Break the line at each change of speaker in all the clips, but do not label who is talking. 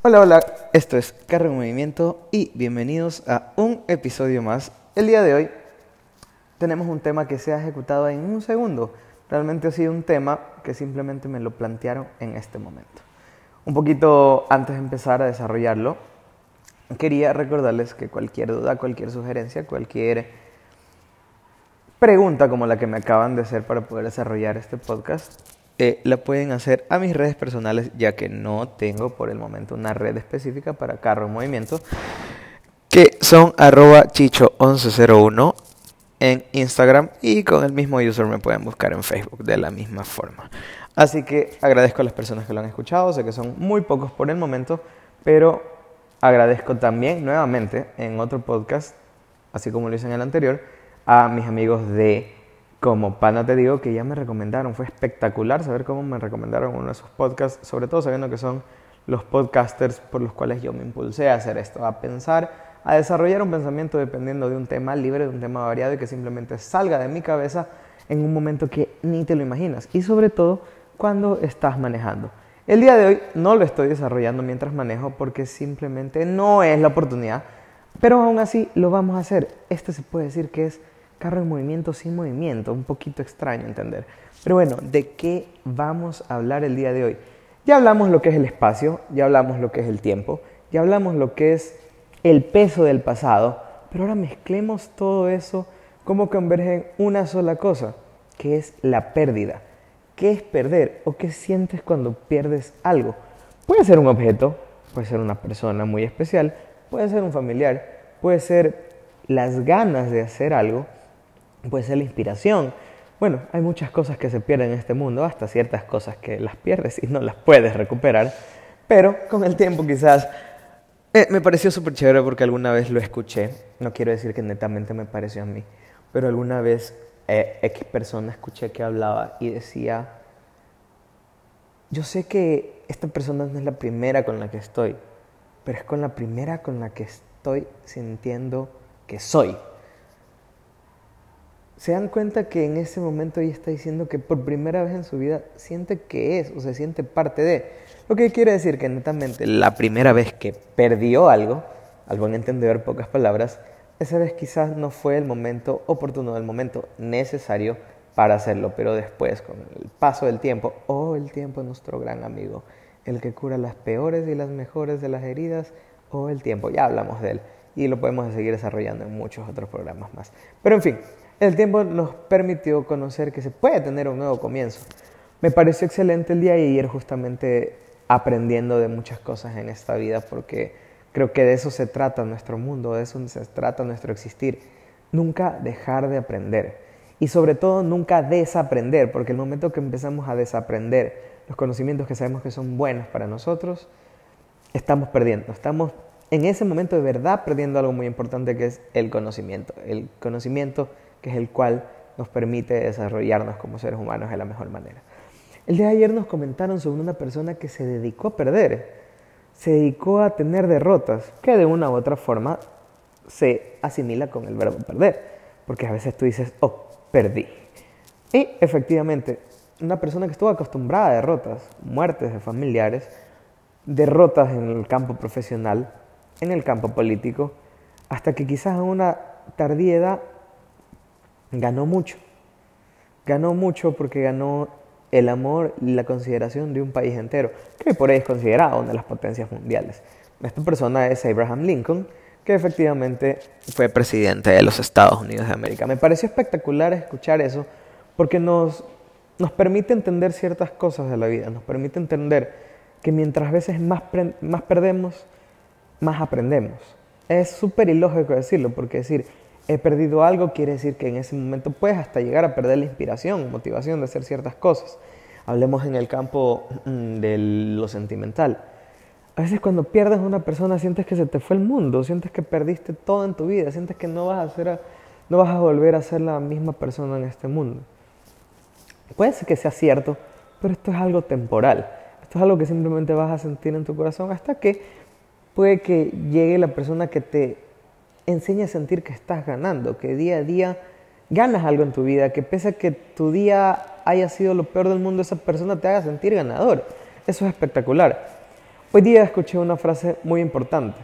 Hola, hola, esto es Carro en Movimiento y bienvenidos a un episodio más. El día de hoy tenemos un tema que se ha ejecutado en un segundo. Realmente ha sido un tema que simplemente me lo plantearon en este momento. Un poquito antes de empezar a desarrollarlo, quería recordarles que cualquier duda, cualquier sugerencia, cualquier pregunta como la que me acaban de hacer para poder desarrollar este podcast, eh, la pueden hacer a mis redes personales, ya que no tengo por el momento una red específica para carro en movimiento, que son arroba chicho1101 en Instagram y con el mismo user me pueden buscar en Facebook de la misma forma. Así que agradezco a las personas que lo han escuchado, sé que son muy pocos por el momento, pero agradezco también nuevamente en otro podcast, así como lo hice en el anterior, a mis amigos de como pana te digo que ya me recomendaron, fue espectacular saber cómo me recomendaron uno de sus podcasts, sobre todo sabiendo que son los podcasters por los cuales yo me impulsé a hacer esto, a pensar, a desarrollar un pensamiento dependiendo de un tema libre, de un tema variado y que simplemente salga de mi cabeza en un momento que ni te lo imaginas y sobre todo cuando estás manejando. El día de hoy no lo estoy desarrollando mientras manejo porque simplemente no es la oportunidad, pero aún así lo vamos a hacer. Este se puede decir que es carro en movimiento sin movimiento, un poquito extraño entender. Pero bueno, ¿de qué vamos a hablar el día de hoy? Ya hablamos lo que es el espacio, ya hablamos lo que es el tiempo, ya hablamos lo que es el peso del pasado, pero ahora mezclemos todo eso como converge en una sola cosa, que es la pérdida. ¿Qué es perder o qué sientes cuando pierdes algo? Puede ser un objeto, puede ser una persona muy especial, puede ser un familiar, puede ser las ganas de hacer algo puede ser la inspiración. Bueno, hay muchas cosas que se pierden en este mundo, hasta ciertas cosas que las pierdes y no las puedes recuperar, pero con el tiempo quizás eh, me pareció súper chévere porque alguna vez lo escuché, no quiero decir que netamente me pareció a mí, pero alguna vez eh, X persona escuché que hablaba y decía, yo sé que esta persona no es la primera con la que estoy, pero es con la primera con la que estoy sintiendo que soy se dan cuenta que en ese momento ella está diciendo que por primera vez en su vida siente que es o se siente parte de. Lo que quiere decir que netamente la primera vez que perdió algo, al buen entender pocas palabras, esa vez quizás no fue el momento oportuno, el momento necesario para hacerlo, pero después con el paso del tiempo, oh el tiempo es nuestro gran amigo, el que cura las peores y las mejores de las heridas, oh el tiempo, ya hablamos de él y lo podemos seguir desarrollando en muchos otros programas más. Pero en fin, el tiempo nos permitió conocer que se puede tener un nuevo comienzo. Me pareció excelente el día de ayer justamente aprendiendo de muchas cosas en esta vida porque creo que de eso se trata nuestro mundo, de eso se trata nuestro existir. Nunca dejar de aprender y sobre todo nunca desaprender, porque el momento que empezamos a desaprender los conocimientos que sabemos que son buenos para nosotros, estamos perdiendo, estamos en ese momento de verdad perdiendo algo muy importante que es el conocimiento. El conocimiento que es el cual nos permite desarrollarnos como seres humanos de la mejor manera. El día de ayer nos comentaron sobre una persona que se dedicó a perder, se dedicó a tener derrotas, que de una u otra forma se asimila con el verbo perder, porque a veces tú dices, oh, perdí. Y efectivamente, una persona que estuvo acostumbrada a derrotas, muertes de familiares, derrotas en el campo profesional, en el campo político, hasta que quizás a una tardía edad ganó mucho. Ganó mucho porque ganó el amor y la consideración de un país entero, que por ahí es considerado una de las potencias mundiales. Esta persona es Abraham Lincoln, que efectivamente fue presidente de los Estados Unidos de América. Me pareció espectacular escuchar eso porque nos, nos permite entender ciertas cosas de la vida, nos permite entender que mientras veces más, más perdemos, más aprendemos. Es súper ilógico decirlo, porque decir, he perdido algo, quiere decir que en ese momento puedes hasta llegar a perder la inspiración, motivación de hacer ciertas cosas. Hablemos en el campo mm, de lo sentimental. A veces cuando pierdes a una persona sientes que se te fue el mundo, sientes que perdiste todo en tu vida, sientes que no vas a, ser no vas a volver a ser la misma persona en este mundo. Puede ser que sea cierto, pero esto es algo temporal. Esto es algo que simplemente vas a sentir en tu corazón hasta que puede que llegue la persona que te enseña a sentir que estás ganando, que día a día ganas algo en tu vida, que pese a que tu día haya sido lo peor del mundo, esa persona te haga sentir ganador. Eso es espectacular. Hoy día escuché una frase muy importante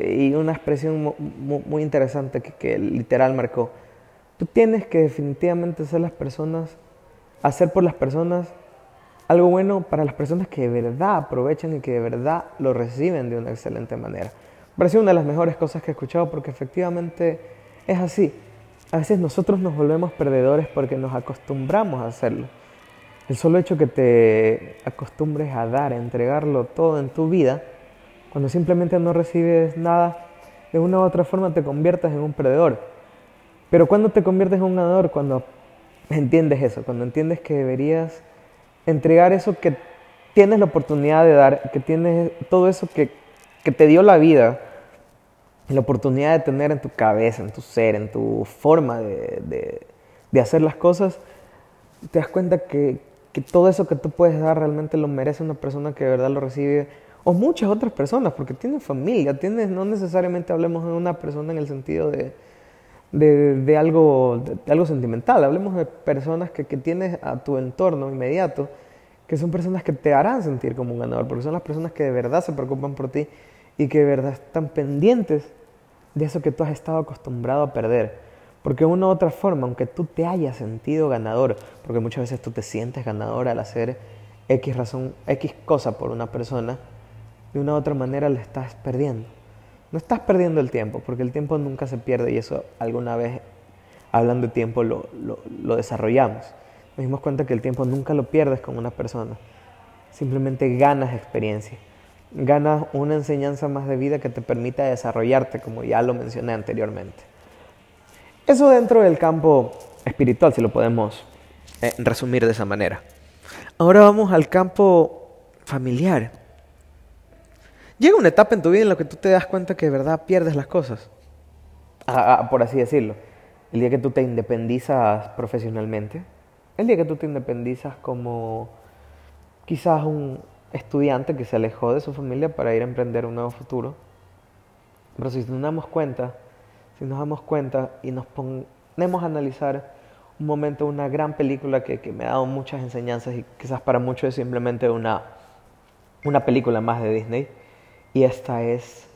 y una expresión muy, interesante que, que, literal marcó. Tú tienes que definitivamente ser las personas, hacer por las personas algo bueno para las personas que de verdad aprovechan y que de verdad lo reciben de una excelente manera. Me pareció una de las mejores cosas que he escuchado porque efectivamente es así. A veces nosotros nos volvemos perdedores porque nos acostumbramos a hacerlo. El solo hecho que te acostumbres a dar, a entregarlo todo en tu vida, cuando simplemente no recibes nada, de una u otra forma te conviertes en un perdedor. Pero cuando te conviertes en un ganador, cuando entiendes eso, cuando entiendes que deberías entregar eso que tienes la oportunidad de dar, que tienes todo eso que, que te dio la vida, la oportunidad de tener en tu cabeza, en tu ser, en tu forma de, de, hacer las cosas, te das cuenta que, que todo eso que tú puedes dar realmente lo merece una persona que de verdad lo recibe o muchas otras personas, porque tienes familia, tienes, no necesariamente hablemos de una persona en el sentido de, de, algo, algo sentimental, hablemos de personas que, que, tienes a tu entorno inmediato, que son personas que te harán sentir como un ganador, porque son las personas que de verdad se preocupan por ti y que de verdad están pendientes de eso que tú has estado acostumbrado a perder. Porque de una u otra forma, aunque tú te hayas sentido ganador, porque muchas veces tú te sientes ganador al hacer X razón, X cosa por una persona, de una u otra manera la estás perdiendo. No estás perdiendo el tiempo, porque el tiempo nunca se pierde y eso alguna vez, hablando de tiempo, lo, lo, lo desarrollamos. Nos dimos cuenta que el tiempo nunca lo pierdes con una persona, simplemente ganas experiencia, ganas una enseñanza más de vida que te permita desarrollarte, como ya lo mencioné anteriormente. Eso dentro del campo espiritual, si lo podemos eh, resumir de esa manera. Ahora vamos al campo familiar. Llega una etapa en tu vida en la que tú te das cuenta que de verdad pierdes las cosas, ah, ah, por así decirlo. El día que tú te independizas profesionalmente, el día que tú te independizas como quizás un estudiante que se alejó de su familia para ir a emprender un nuevo futuro. Pero si nos damos cuenta, si nos damos cuenta y nos ponemos a analizar un momento, una gran película que, que, me ha dado muchas enseñanzas y quizás para muchos es simplemente una, una película más de Disney, y esta es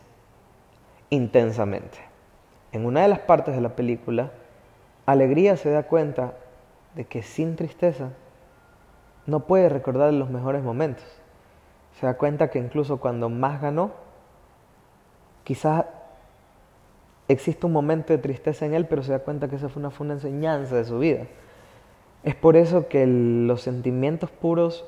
intensamente. En una de las partes de la película, Alegría se da cuenta de que sin tristeza no puede recordar los mejores momentos. Se da cuenta que incluso cuando más ganó, quizás existe un momento de tristeza en él, pero se da cuenta que esa fue una, fue una enseñanza de su vida. Es por eso que los sentimientos puros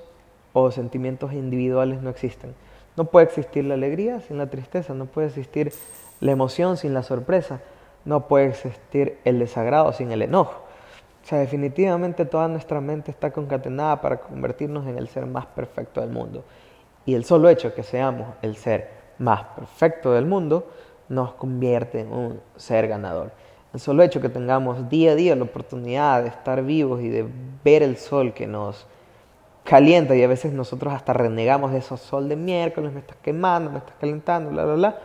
o sentimientos individuales no existen. No puede existir la alegría sin la tristeza, no puede existir la emoción sin la sorpresa, no puede existir el desagrado sin el enojo. O sea, definitivamente toda nuestra mente está concatenada para convertirnos en el ser más perfecto del mundo. Y el solo hecho que seamos el ser más perfecto del mundo nos convierte en un ser ganador. El solo hecho que tengamos día a día la oportunidad de estar vivos y de ver el sol que nos calienta y a veces nosotros hasta renegamos de esos sol de miércoles, me estás quemando, me estás calentando, bla, bla, bla.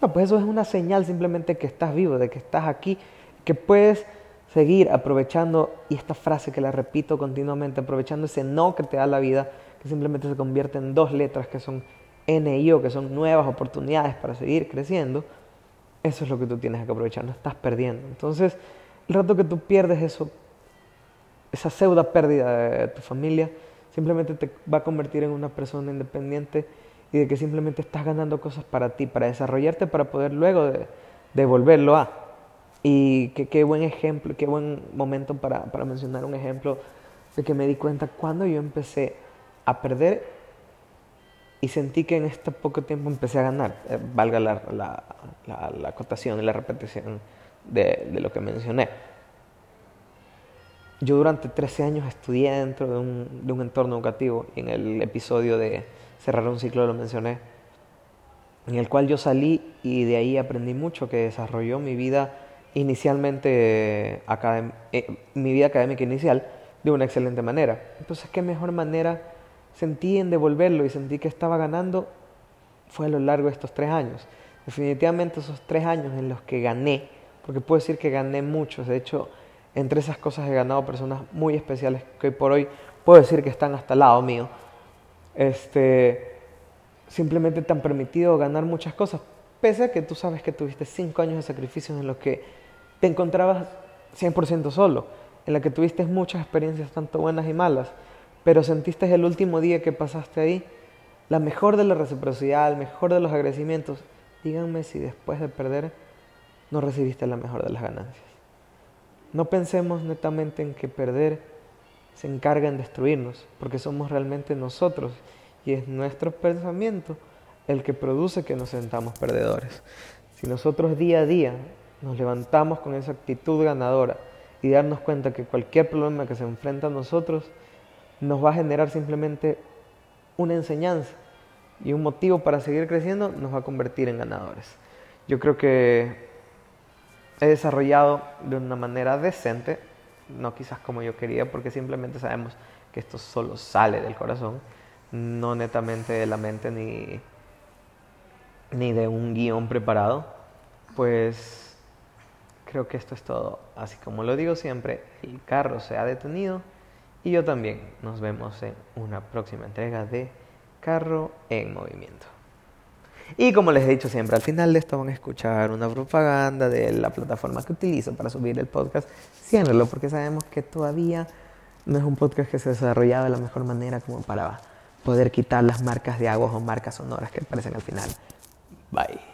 No, pues eso es una señal simplemente que estás vivo, de que estás aquí, que puedes seguir aprovechando, y esta frase que la repito continuamente, aprovechando ese no que te da la vida, que simplemente se convierte en dos letras que son N y O, que son nuevas oportunidades para seguir creciendo, eso es lo que tú tienes que aprovechar, no estás perdiendo. Entonces, el rato que tú pierdes eso, esa pseudo pérdida de tu familia, simplemente te va a convertir en una persona independiente y de que simplemente estás ganando cosas para ti, para desarrollarte, para poder luego devolverlo a. Y qué buen ejemplo, qué buen momento para, para mencionar un ejemplo de que me di cuenta cuando yo empecé a perder y sentí que en este poco tiempo empecé a ganar, eh, valga la, la, la, la, acotación y la repetición de, de, lo que mencioné. Yo durante 13 años estudié dentro de un, de un entorno educativo y en el episodio de cerrar un ciclo lo mencioné, en el cual yo salí y de ahí aprendí mucho que desarrolló mi vida inicialmente, eh, mi vida académica inicial de una excelente manera. Entonces, ¿qué mejor manera sentí en devolverlo y sentí que estaba ganando fue a lo largo de estos tres años. Definitivamente esos tres años en los que gané, porque puedo decir que gané muchos, de hecho, entre esas cosas he ganado personas muy especiales que hoy por hoy puedo decir que están hasta el lado mío. Este, simplemente te han permitido ganar muchas cosas, pese a que tú sabes que tuviste cinco años de sacrificios en los que te encontrabas 100% solo, en la que tuviste muchas experiencias tanto buenas y malas, pero sentiste el último día que pasaste ahí la mejor de la reciprocidad, el mejor de los agradecimientos. Díganme si después de perder no recibiste la mejor de las ganancias. No pensemos netamente en que perder se encarga en destruirnos, porque somos realmente nosotros y es nuestro pensamiento el que produce que nos sentamos perdedores. Si nosotros día a día nos levantamos con esa actitud ganadora y darnos cuenta que cualquier problema que se enfrenta a nosotros nos va a generar simplemente una enseñanza y un motivo para seguir creciendo, nos va a convertir en ganadores. Yo creo que he desarrollado de una manera decente, no quizás como yo quería, porque simplemente sabemos que esto solo sale del corazón, no netamente de la mente ni, ni de un guion preparado, pues creo que esto es todo. Así como lo digo siempre, el carro se ha detenido y yo también. Nos vemos en una próxima entrega de Carro en Movimiento. Y como les he dicho siempre, al final de esto van a escuchar una propaganda de la plataforma que utilizo para subir el podcast. Ciérrenlo porque sabemos que todavía no es un podcast que se ha desarrollado de la mejor manera como para poder quitar las marcas de agua o marcas sonoras que aparecen al final. Bye.